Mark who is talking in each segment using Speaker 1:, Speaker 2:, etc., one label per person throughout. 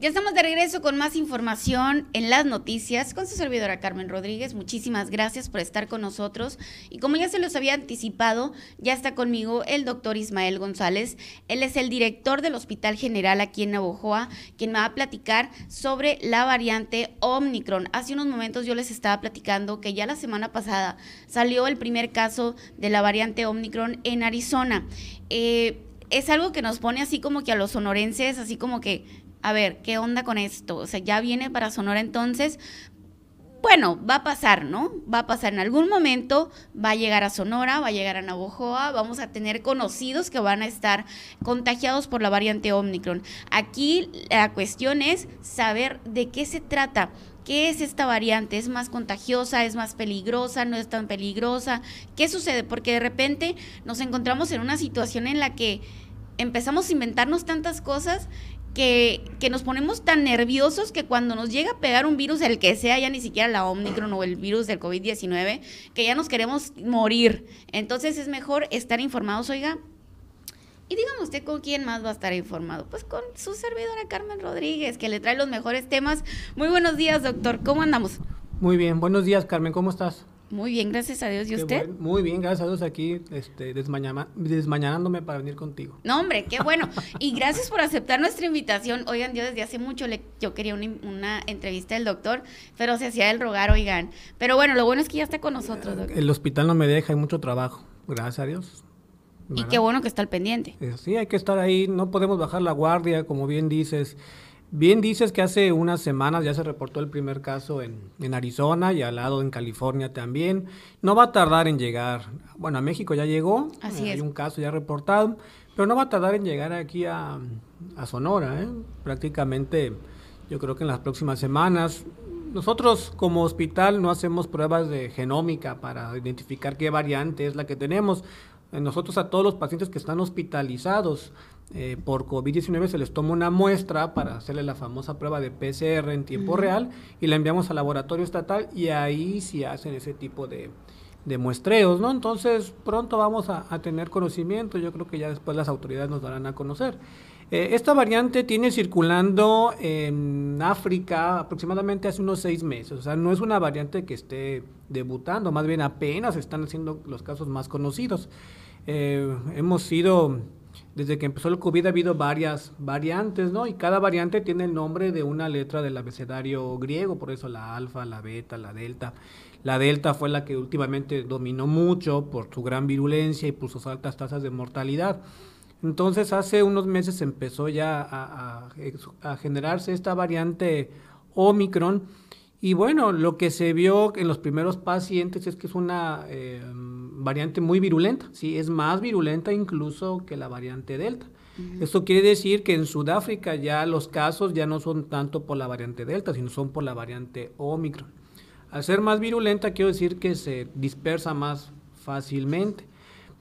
Speaker 1: Ya estamos de regreso con más información en las noticias con su servidora Carmen Rodríguez. Muchísimas gracias por estar con nosotros. Y como ya se los había anticipado, ya está conmigo el doctor Ismael González. Él es el director del Hospital General aquí en Navojoa, quien me va a platicar sobre la variante Omicron. Hace unos momentos yo les estaba platicando que ya la semana pasada salió el primer caso de la variante Omicron en Arizona. Eh, es algo que nos pone así como que a los sonorenses, así como que a ver, ¿qué onda con esto? O sea, ya viene para Sonora entonces. Bueno, va a pasar, ¿no? Va a pasar en algún momento, va a llegar a Sonora, va a llegar a Navojoa, vamos a tener conocidos que van a estar contagiados por la variante Omicron. Aquí la cuestión es saber de qué se trata. ¿Qué es esta variante? ¿Es más contagiosa? ¿Es más peligrosa? ¿No es tan peligrosa? ¿Qué sucede? Porque de repente nos encontramos en una situación en la que empezamos a inventarnos tantas cosas que, nos ponemos tan nerviosos que cuando nos llega a pegar un virus, el que sea, ya ni siquiera la Omicron o el virus del COVID-19, que ya nos queremos morir. Entonces es mejor estar informados, oiga. Y dígame usted con quién más va a estar informado. Pues con su servidora Carmen Rodríguez, que le trae los mejores temas. Muy buenos días, doctor. ¿Cómo andamos?
Speaker 2: Muy bien, buenos días, Carmen. ¿Cómo estás?
Speaker 1: Muy bien, gracias a Dios. ¿Y usted?
Speaker 2: muy bien, gracias a Dios aquí este, desmañanándome para venir contigo.
Speaker 1: No, hombre, qué bueno. Y gracias por aceptar nuestra invitación. Oigan, yo desde hace mucho le, yo quería una, entrevista del doctor, pero se hacía el rogar, oigan. Pero bueno, lo bueno es que ya está con nosotros, doctor.
Speaker 2: El hospital no me deja, hay mucho trabajo. Gracias a Dios.
Speaker 1: Y qué bueno que está al pendiente.
Speaker 2: Eh, sí, hay que estar ahí, no podemos bajar la guardia, como bien dices. Bien dices que hace unas semanas ya se reportó el primer caso en, Arizona y al lado en California también. No va a tardar en llegar. Bueno, a México ya llegó.
Speaker 1: Así
Speaker 2: Hay un caso ya reportado. Pero no va a tardar en llegar aquí a, Sonora. ¿eh? Prácticamente yo creo que en las próximas semanas. Nosotros como hospital no hacemos pruebas de genómica para identificar qué variante es la que tenemos. Nosotros a todos los pacientes que están hospitalizados eh, por COVID-19 se les toma una muestra para hacerle la famosa prueba de PCR en tiempo real y la enviamos al laboratorio estatal y ahí sí hacen ese tipo de, muestreos, ¿no? Entonces pronto vamos a, tener conocimiento, yo creo que ya después las autoridades nos darán a conocer. Eh, esta variante tiene circulando en África aproximadamente hace unos seis meses, o sea, no es una variante que esté debutando, más bien apenas están haciendo los casos más conocidos. Eh, hemos sido desde que empezó el COVID ha habido varias variantes, ¿no? Y cada variante tiene el nombre de una letra del abecedario griego, por eso la alfa, la beta, la delta. La delta fue la que últimamente dominó mucho por su gran virulencia y por sus altas tasas de mortalidad. Entonces hace unos meses empezó ya a, generarse esta variante Omicron y bueno, lo que se vio en los primeros pacientes es que es una eh, variante muy virulenta, sí, es más virulenta incluso que la variante Delta. Esto quiere decir que en Sudáfrica ya los casos ya no son tanto por la variante Delta, sino son por la variante Omicron. Al ser más virulenta, quiero decir que se dispersa más fácilmente.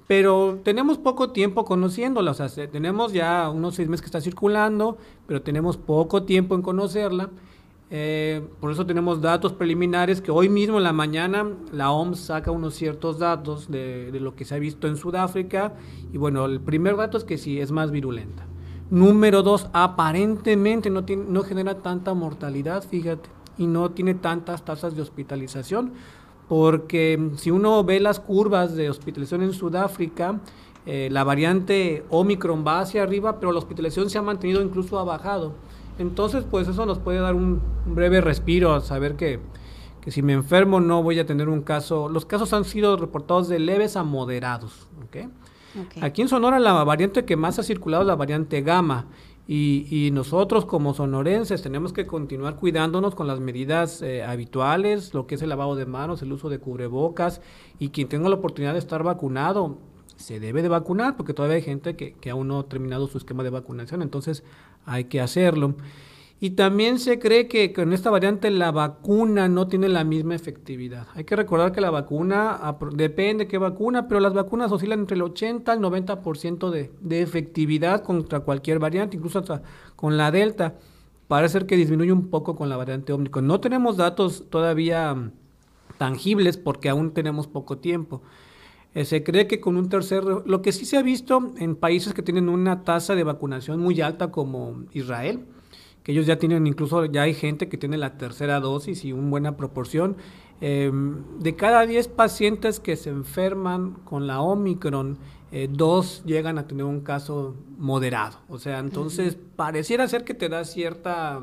Speaker 2: Pero tenemos poco tiempo conociéndola, o sea, tenemos ya unos seis meses que está circulando, pero tenemos poco tiempo en conocerla. Eh, por eso tenemos datos preliminares que hoy mismo en la mañana la OMS saca unos ciertos datos de, lo que se ha visto en Sudáfrica. Y bueno, el primer dato es que sí, es más virulenta. Número dos, aparentemente no, tiene, no genera tanta mortalidad, fíjate, y no tiene tantas tasas de hospitalización, porque si uno ve las curvas de hospitalización en Sudáfrica, eh, la variante Omicron va hacia arriba, pero la hospitalización se ha mantenido incluso ha bajado. Entonces, pues eso nos puede dar un, breve respiro a saber que, si me enfermo no voy a tener un caso. Los casos han sido reportados de leves a moderados. Aquí en Sonora la variante que más ha circulado es la variante gamma. Y, nosotros como sonorenses tenemos que continuar cuidándonos con las medidas eh, habituales, lo que es el lavado de manos, el uso de cubrebocas y quien tenga la oportunidad de estar vacunado, se debe de vacunar porque todavía hay gente que, que aún no ha terminado su esquema de vacunación. Entonces hay que hacerlo. Y también se cree que con esta variante la vacuna no tiene la misma efectividad. Hay que recordar que la vacuna, depende qué vacuna, pero las vacunas oscilan entre el 80 al 90% de, de efectividad contra cualquier variante, incluso hasta con la Delta. Parece ser que disminuye un poco con la variante Omicron. No tenemos datos todavía mm, tangibles porque aún tenemos poco tiempo. Eh, se cree que con un tercer, lo que sí se ha visto en países que tienen una tasa de vacunación muy alta como Israel, que ellos ya tienen, incluso ya hay gente que tiene la tercera dosis y una buena proporción. Em, de cada 10 pacientes que se enferman con la Omicron, eh, dos llegan a tener un caso moderado. O sea, entonces pareciera ser que te da cierta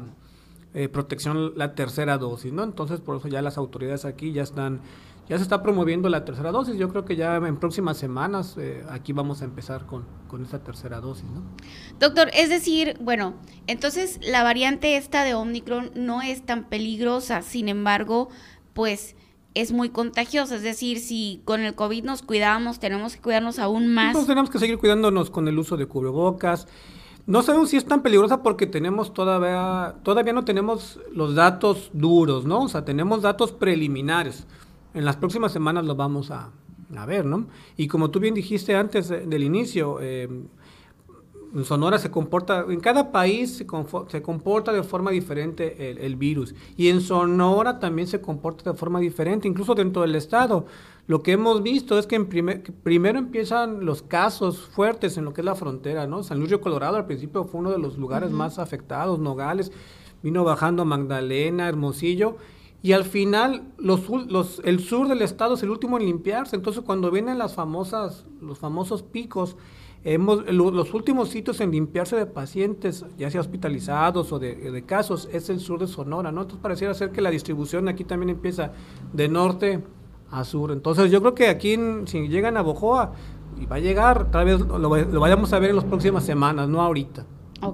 Speaker 2: eh, protección la tercera dosis, ¿no? Entonces, por eso ya las autoridades aquí ya están, ya se está promoviendo la tercera dosis. Yo creo que ya en próximas semanas eh, aquí vamos a empezar con, con esa tercera dosis, ¿no?
Speaker 1: Doctor, es decir, bueno, entonces la variante esta de Omicron no es tan peligrosa, sin embargo, pues es muy contagiosa. Es decir, si con el COVID nos cuidamos, tenemos que cuidarnos aún más.
Speaker 2: Pues tenemos que seguir cuidándonos con el uso de cubrebocas. No sabemos si es tan peligrosa porque tenemos todavía, todavía no tenemos los datos duros, ¿no? O sea, tenemos datos preliminares. En las próximas semanas los vamos a, a ver, ¿no? Y como tú bien dijiste antes del inicio, eh, en Sonora se comporta, en cada país se, se comporta de forma diferente el, virus. Y en Sonora también se comporta de forma diferente, incluso dentro del estado. Lo que hemos visto es que, en primero empiezan los casos fuertes en lo que es la frontera, ¿no? San Luis Río Colorado al principio fue uno de los lugares más afectados, Nogales, vino bajando Magdalena, Hermosillo, y al final los, los, el sur del estado es el último en limpiarse. Entonces cuando vienen las famosas, los famosos picos, Hemos, los últimos sitios en limpiarse de pacientes, ya sea hospitalizados o de, casos, es el sur de Sonora, ¿no? Entonces pareciera ser que la distribución aquí también empieza de norte a sur. Entonces yo creo que aquí, si llegan a Bojoa, y va a llegar, tal vez lo, vayamos a ver en las próximas semanas, no ahorita.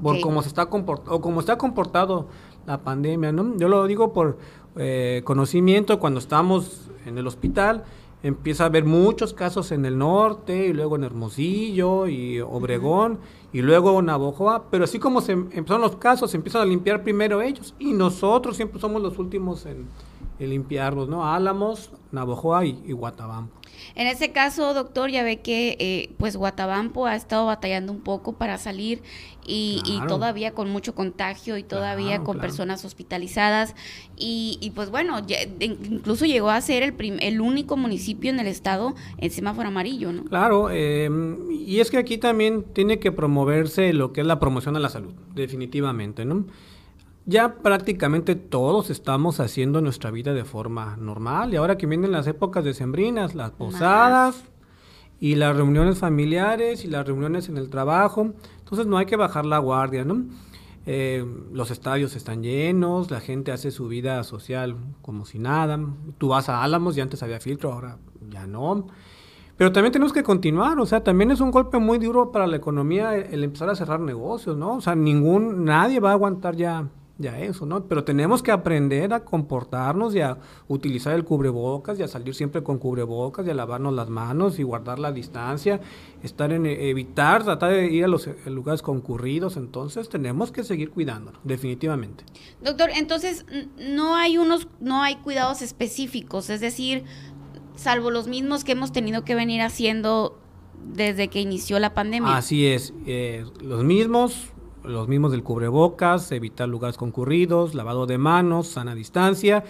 Speaker 2: Por cómo se está comportado, o cómo está comportado la pandemia, ¿no? Yo lo digo por eh, conocimiento cuando estamos en el hospital empieza a haber muchos casos en el norte y luego en Hermosillo y Obregón y luego Navojoa, pero así como se empezaron los casos, se empiezan a limpiar primero ellos y nosotros siempre somos los últimos en, limpiarlos, ¿no? Álamos, Navojoa y, y Guatabampo.
Speaker 1: En ese caso, doctor, ya ve que eh, pues Guatabampo ha estado batallando un poco para salir y, todavía con mucho contagio y todavía con personas hospitalizadas y, pues bueno, incluso llegó a ser el, el único municipio en el estado en semáforo amarillo, ¿no?
Speaker 2: Claro, em, y es que aquí también tiene que promoverse lo que es la promoción de la salud, definitivamente, ¿no? ya prácticamente todos estamos haciendo nuestra vida de forma normal y ahora que vienen las épocas decembrinas, las posadas y las reuniones familiares y las reuniones en el trabajo, entonces no hay que bajar la guardia, ¿no? Eh, los estadios están llenos, la gente hace su vida social como si nada. Tú vas a Álamos y antes había filtro, ahora ya no. Pero también tenemos que continuar, o sea, también es un golpe muy duro para la economía el empezar a cerrar negocios, ¿no? O sea, ningún, nadie va a aguantar ya ya eso, ¿no? Pero tenemos que aprender a comportarnos y a utilizar el cubrebocas y a salir siempre con cubrebocas y a lavarnos las manos y guardar la distancia, estar en evitar, tratar de ir a los lugares concurridos, entonces tenemos que seguir cuidándonos, definitivamente.
Speaker 1: Doctor, entonces no hay unos no hay cuidados específicos, es decir, salvo los mismos que hemos tenido que venir haciendo desde que inició la pandemia.
Speaker 2: Así es, eh, los mismos los mismos del cubrebocas, evitar lugares concurridos, lavado de manos, sana distancia,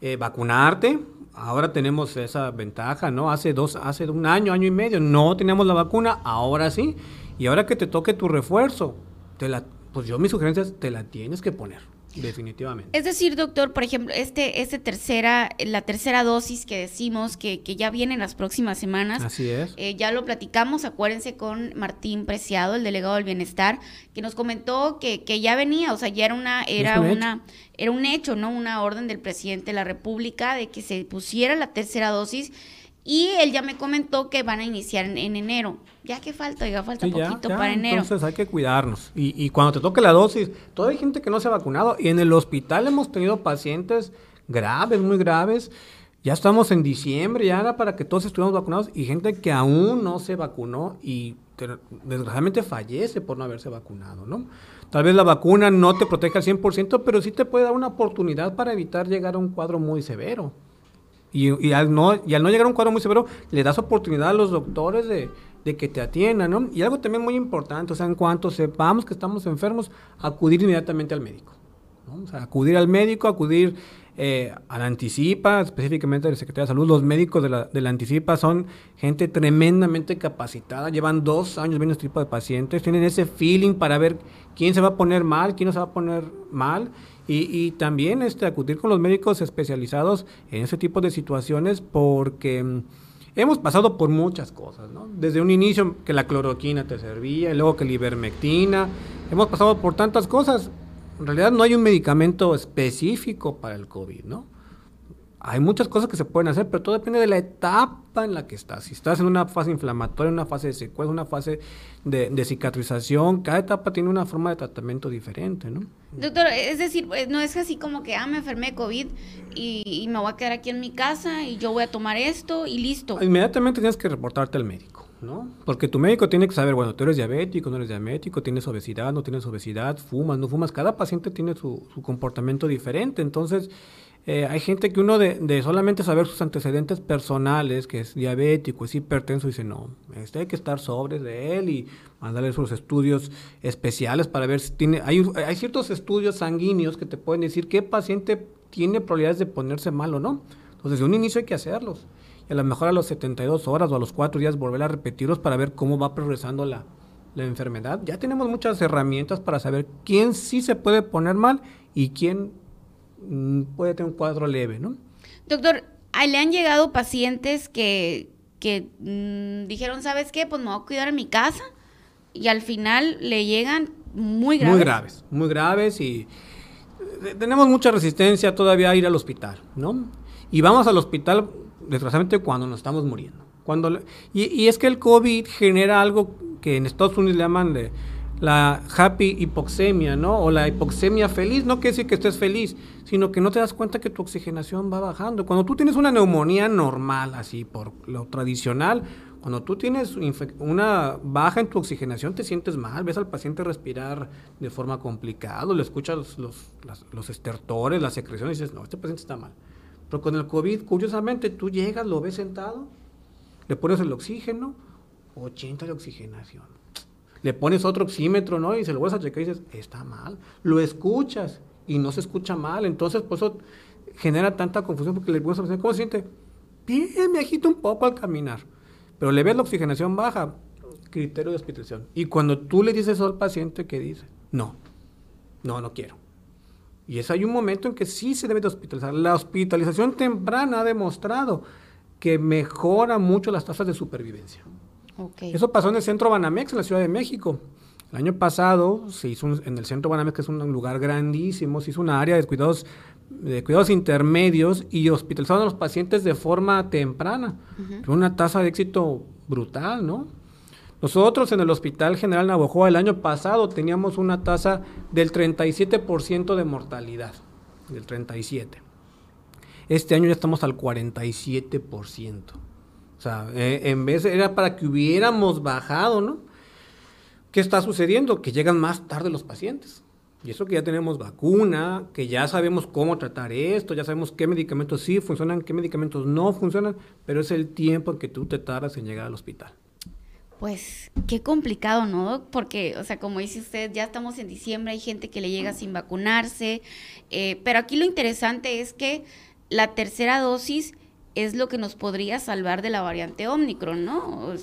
Speaker 2: eh, vacunarte. Ahora tenemos esa ventaja, ¿no? Hace dos, hace un año, año y medio, no teníamos la vacuna, ahora sí. Y ahora que te toque tu refuerzo, te la, pues yo mis sugerencias te la tienes que poner. Definitivamente.
Speaker 1: Es decir, doctor, por ejemplo, este, este tercera, la tercera dosis que decimos que, que ya viene en las próximas semanas.
Speaker 2: Así es.
Speaker 1: Eh, ya lo platicamos, acuérdense con Martín Preciado, el delegado del bienestar, que nos comentó que, que ya venía, o sea, ya era una, era una, era un hecho, ¿no? Una orden del presidente de la República de que se pusiera la tercera dosis y él ya me comentó que van a iniciar en, enero. Ya que falta, ya falta poquito para enero.
Speaker 2: Entonces hay que cuidarnos. Y, y cuando te toque la dosis, toda hay gente que no se ha vacunado. Y en el hospital hemos tenido pacientes graves, muy graves. Ya estamos en diciembre, ya era para que todos estuviéramos vacunados. Y gente que aún no se vacunó y desgraciadamente fallece por no haberse vacunado, ¿no? Tal vez la vacuna no te protege al 100%, pero sí te puede dar una oportunidad para evitar llegar a un cuadro muy severo. Y, al no, y al no llegar a un cuadro muy severo, le das oportunidad a los doctores de, que te atiendan, ¿no? Y algo también muy importante, o sea, en cuanto sepamos que estamos enfermos, acudir inmediatamente al médico. ¿no? O sea, acudir al médico, acudir eh, la Anticipa, específicamente del Secretaría de Salud, los médicos de la, de la Anticipa son gente tremendamente capacitada, llevan dos años viendo este tipo de pacientes, tienen ese feeling para ver quién se va a poner mal, quién no se va a poner mal, y, y también este, acudir con los médicos especializados en ese tipo de situaciones porque mm, hemos pasado por muchas cosas, ¿no? Desde un inicio que la cloroquina te servía, y luego que la ivermectina, hemos pasado por tantas cosas en realidad no hay un medicamento específico para el COVID, ¿no? Hay muchas cosas que se pueden hacer, pero todo depende de la etapa en la que estás. Si estás en una fase inflamatoria, en una fase de secuela, una fase de, cicatrización, cada etapa tiene una forma de tratamiento diferente, ¿no?
Speaker 1: Doctor, es decir, pues, no es así como que, ah, me enfermé de COVID y, y me voy a quedar aquí en mi casa y yo voy a tomar esto y listo.
Speaker 2: Inmediatamente tienes que reportarte al médico. ¿No? Porque tu médico tiene que saber, bueno, tú eres diabético, no eres diabético, tienes obesidad, no tienes obesidad, fumas, no fumas. Cada paciente tiene su, comportamiento diferente. Entonces, eh, hay gente que uno de, solamente saber sus antecedentes personales, que es diabético, es hipertenso, dice, no, este hay que estar sobre de él y mandarle sus estudios especiales para ver si tiene... Hay, hay ciertos estudios sanguíneos que te pueden decir qué paciente tiene probabilidades de ponerse mal o no. Entonces, de un inicio hay que hacerlos y a lo mejor a los 72 horas o a los 4 días volver a repetirlos para ver cómo va progresando la, enfermedad. Ya tenemos muchas herramientas para saber quién sí se puede poner mal y quién mm, puede tener un cuadro leve, ¿no?
Speaker 1: Doctor, le han llegado pacientes que, que mm, dijeron, ¿sabes qué? Pues me voy a cuidar en mi casa y al final le llegan muy graves.
Speaker 2: Muy graves, muy graves y eh, tenemos mucha resistencia todavía a ir al hospital, ¿no? Y vamos al hospital desgraciadamente cuando nos estamos muriendo. Cuando, y, es que el COVID genera algo que en Estados Unidos le llaman de, la happy hipoxemia, ¿no? O la hipoxemia feliz, no quiere decir que estés feliz, sino que no te das cuenta que tu oxigenación va bajando. Cuando tú tienes una neumonía normal, así por lo tradicional, cuando tú tienes una baja en tu oxigenación, te sientes mal, ves al paciente respirar de forma complicada, le escuchas los, los, los estertores, las secreciones y dices, no, este paciente está mal. Pero con el COVID, curiosamente, tú llegas, lo ves sentado, le pones el oxígeno, 80 de oxigenación. Le pones otro oxímetro, ¿no? Y se lo vuelves a checar y dices, está mal. Lo escuchas y no se escucha mal. Entonces, por eso genera tanta confusión porque le pones a ¿cómo se siente? Bien, me agita un poco al caminar. Pero le ves la oxigenación baja, criterio de hospitalización. Y cuando tú le dices eso al paciente, ¿qué dice? No, no, no quiero. Y es hay un momento en que sí se debe de hospitalizar. La hospitalización temprana ha demostrado que mejora mucho las tasas de supervivencia. Eso pasó en el centro Banamex, en la Ciudad de México. El año pasado se hizo en el centro Banamex, que es un lugar grandísimo, se hizo una área de cuidados, de cuidados intermedios y hospitalizaron a los pacientes de forma temprana. Una tasa de éxito brutal, ¿no? Nosotros en el Hospital General Navojoa el año pasado teníamos una tasa del 37% de mortalidad, del 37%. Este año ya estamos al 47%. O sea, eh, en vez era para que hubiéramos bajado, ¿no? ¿Qué está sucediendo? Que llegan más tarde los pacientes. Y eso que ya tenemos vacuna, que ya sabemos cómo tratar esto, ya sabemos qué medicamentos sí funcionan, qué medicamentos no funcionan, pero es el tiempo en que tú te tardas en llegar al hospital.
Speaker 1: Pues qué complicado, ¿no? Porque, o sea, como dice usted, ya estamos en diciembre, hay gente que le llega sin vacunarse, eh, pero aquí lo interesante es que la tercera dosis es lo que nos podría salvar de la variante Omicron, ¿no?
Speaker 2: Pues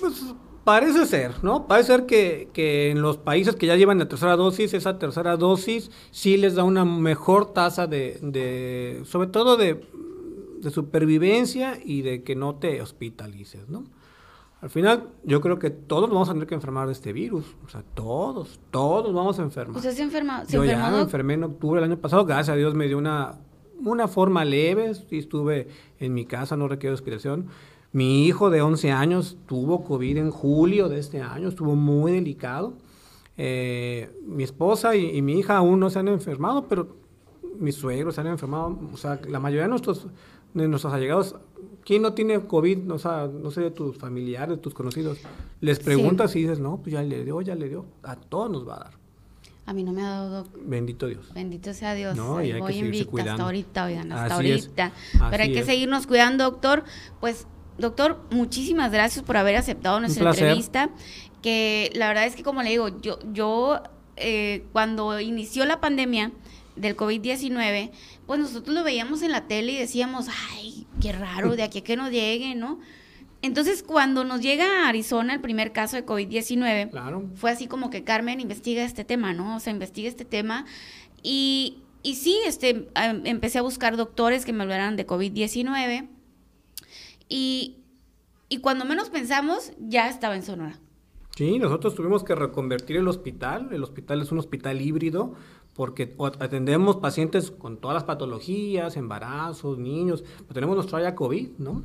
Speaker 2: parece ser, ¿no? Parece ser que, que, en los países que ya llevan la tercera dosis, esa tercera dosis sí les da una mejor tasa de, de sobre todo de, de supervivencia y de que no te hospitalices, ¿no? Al final, yo creo que todos vamos a tener que enfermar de este virus. O sea, todos, todos vamos a enfermar.
Speaker 1: ¿Usted se enferma?
Speaker 2: yo ya me enfermé en octubre del año pasado. Gracias a Dios me dio una, una forma leve. Estuve en mi casa, no requiero hospitalización. Mi hijo de 11 años tuvo COVID en julio de este año. Estuvo muy delicado. Eh, mi esposa y, y mi hija aún no se han enfermado, pero mis suegros se han enfermado. O sea, la mayoría de nuestros, de nuestros allegados ¿quién no tiene COVID? No, no sé, de tus familiares, de tus conocidos. Les preguntas y dices, no, pues ya le dio, ya le dio. A todos nos va a dar.
Speaker 1: A mí no me ha dado.
Speaker 2: Bendito Dios.
Speaker 1: Bendito sea Dios. No, y hay que invicta hasta ahorita, oigan, hasta ahorita. Pero hay que seguirnos cuidando, doctor. Pues, doctor, muchísimas gracias por haber aceptado nuestra entrevista. Que la verdad es que, como le digo, yo, yo eh, cuando inició la pandemia, del COVID-19, pues nosotros lo veíamos en la tele y decíamos, ay, qué raro, de aquí a que nos llegue, ¿no? Entonces, cuando nos llega a Arizona el primer caso de COVID-19, fue así como que Carmen investiga este tema, ¿no? O sea, investiga este tema y, y sí, este, em, empecé a buscar doctores que me hablaran de COVID-19 y, y cuando menos pensamos, ya estaba en Sonora.
Speaker 2: Sí, nosotros tuvimos que reconvertir el hospital. El hospital es un hospital híbrido porque atendemos pacientes con todas las patologías, embarazos, niños, pero tenemos nuestro área COVID, ¿no?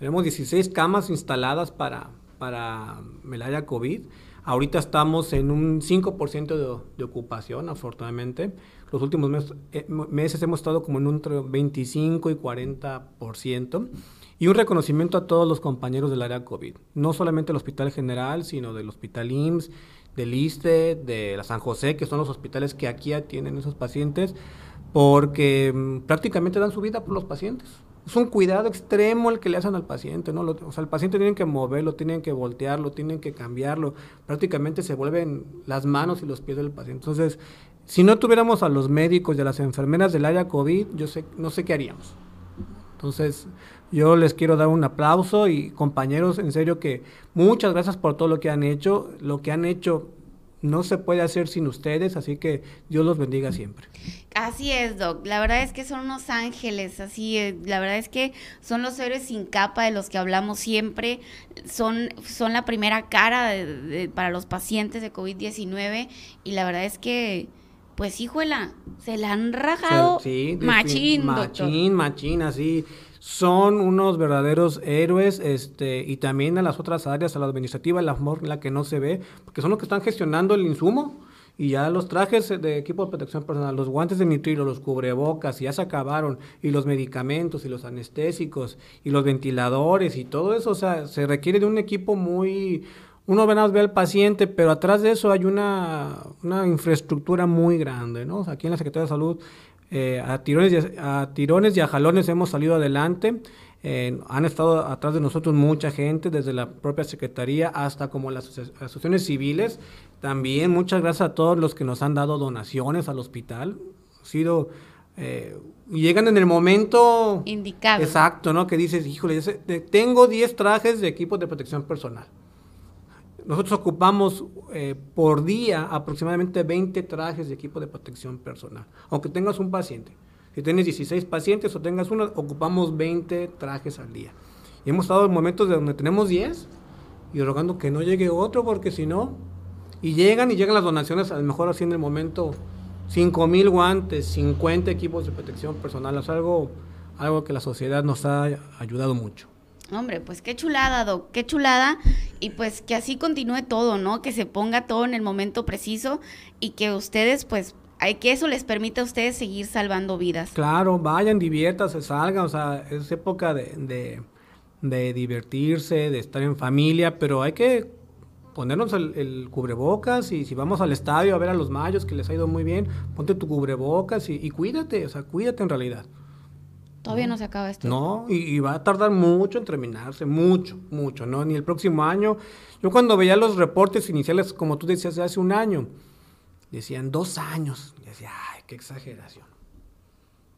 Speaker 2: Tenemos 16 camas instaladas para, para el área COVID. Ahorita estamos en un 5% de, de, ocupación, afortunadamente. Los últimos meses, eh, meses hemos estado como en un 25 y 40%. Y un reconocimiento a todos los compañeros del área COVID, no solamente el Hospital General, sino del Hospital IMSS, del ISTE, de la San José, que son los hospitales que aquí atienden esos pacientes, porque mm, prácticamente dan su vida por los pacientes. Es un cuidado extremo el que le hacen al paciente, ¿no? o sea, el paciente tienen que moverlo, tienen que voltearlo, tienen que cambiarlo. Prácticamente se vuelven las manos y los pies del paciente. Entonces, si no tuviéramos a los médicos y a las enfermeras del área COVID, yo sé, no sé qué haríamos. Entonces, yo les quiero dar un aplauso y compañeros, en serio que muchas gracias por todo lo que han hecho. Lo que han hecho no se puede hacer sin ustedes, así que Dios los bendiga siempre.
Speaker 1: Así es, Doc. La verdad es que son unos ángeles, así, es. la verdad es que son los héroes sin capa de los que hablamos siempre, son, son la primera cara para los pacientes de COVID-19 y la verdad es que pues hijuela, se la han rajado sí, machín,
Speaker 2: Machín, machín, así. Son unos verdaderos héroes, este, y también a las otras áreas, a la administrativa, la, la que no se ve, porque son los que están gestionando el insumo. Y ya los trajes de equipo de protección personal, los guantes de nitrilo, los cubrebocas, ya se acabaron, y los medicamentos, y los anestésicos, y los ventiladores, y todo eso, o sea, se requiere de un equipo muy, uno ve al paciente, pero atrás de eso hay una, infraestructura muy grande, ¿no? aquí en la Secretaría de Salud, eh, a, tirones y a, tirones y a jalones hemos salido adelante. Eh, han estado atrás de nosotros mucha gente, desde la propia Secretaría hasta como las asociaciones civiles. También muchas gracias a todos los que nos han dado donaciones al hospital. Ha sido... Eh, llegan en el momento
Speaker 1: indicado.
Speaker 2: Exacto, ¿no? Que dices, híjole, tengo 10 trajes de equipo de protección personal. Nosotros ocupamos eh, por día aproximadamente 20 trajes de equipo de protección personal, aunque tengas un paciente. Si tienes 16 pacientes o tengas uno, ocupamos 20 trajes al día. Y hemos estado en momentos de donde tenemos 10 y rogando que no llegue otro porque si no, y llegan y llegan las donaciones, a lo mejor así en el momento, 5 mil guantes, 50 equipos de protección personal, es algo, algo que la sociedad nos ha ayudado mucho.
Speaker 1: Hombre, pues qué chulada, Doc, qué chulada. Y pues que así continúe todo, ¿no? Que se ponga todo en el momento preciso y que ustedes, pues, que eso les permita a ustedes seguir salvando vidas.
Speaker 2: Claro, vayan, diviértanse, salgan, o sea, es época de, de, divertirse, de estar en familia, pero hay que ponernos el, cubrebocas y si vamos al estadio a ver a los mayos que les ha ido muy bien, ponte tu cubrebocas y, y cuídate, o sea, cuídate en realidad.
Speaker 1: Todavía no se acaba esto.
Speaker 2: No, y, va a tardar mucho en terminarse, mucho, mucho, ¿no? Ni el próximo año. Yo cuando veía los reportes iniciales, como tú decías, hace un año, decían dos años. Y decía, ay, qué exageración.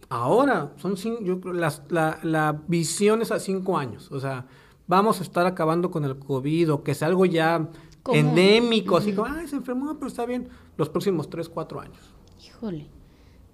Speaker 2: Ahora, son yo creo, la, la visión es a cinco años. O sea, vamos a estar acabando con el COVID o que es algo ya endémico, así como, ay, se enfermó, pero está bien, los próximos tres, cuatro años.
Speaker 1: Híjole.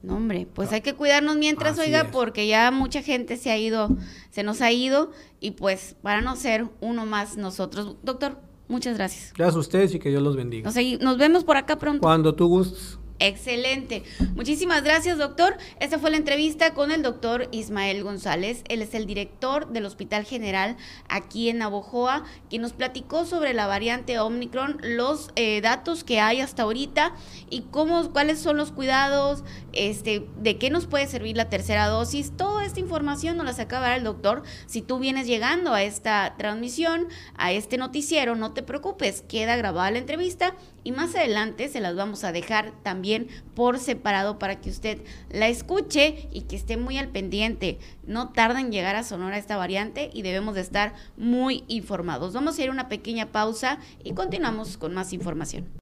Speaker 1: No, hombre, pues hay que cuidarnos mientras, oiga, porque ya mucha gente se ha ido, se nos ha ido, y pues para no ser uno más nosotros. Doctor, muchas gracias.
Speaker 2: Gracias a ustedes y que Dios los bendiga.
Speaker 1: Nos, nos vemos por acá pronto.
Speaker 2: Cuando tú gustes.
Speaker 1: Excelente. Muchísimas gracias, doctor. Esta fue la entrevista con el doctor Ismael González. Él es el director del Hospital General aquí en Navojoa, quien nos platicó sobre la variante Omicron, los eh, datos que hay hasta ahorita y cómo, cuáles son los cuidados, este, de qué nos puede servir la tercera dosis. Toda esta información nos la acaba el doctor. Si tú vienes llegando a esta transmisión, a este noticiero, no te preocupes, queda grabada la entrevista y más adelante se las vamos a dejar también por separado para que usted la escuche y que esté muy al pendiente. No tarda en llegar a Sonora esta variante y debemos de estar muy informados. Vamos a ir a una pequeña pausa y continuamos con más información.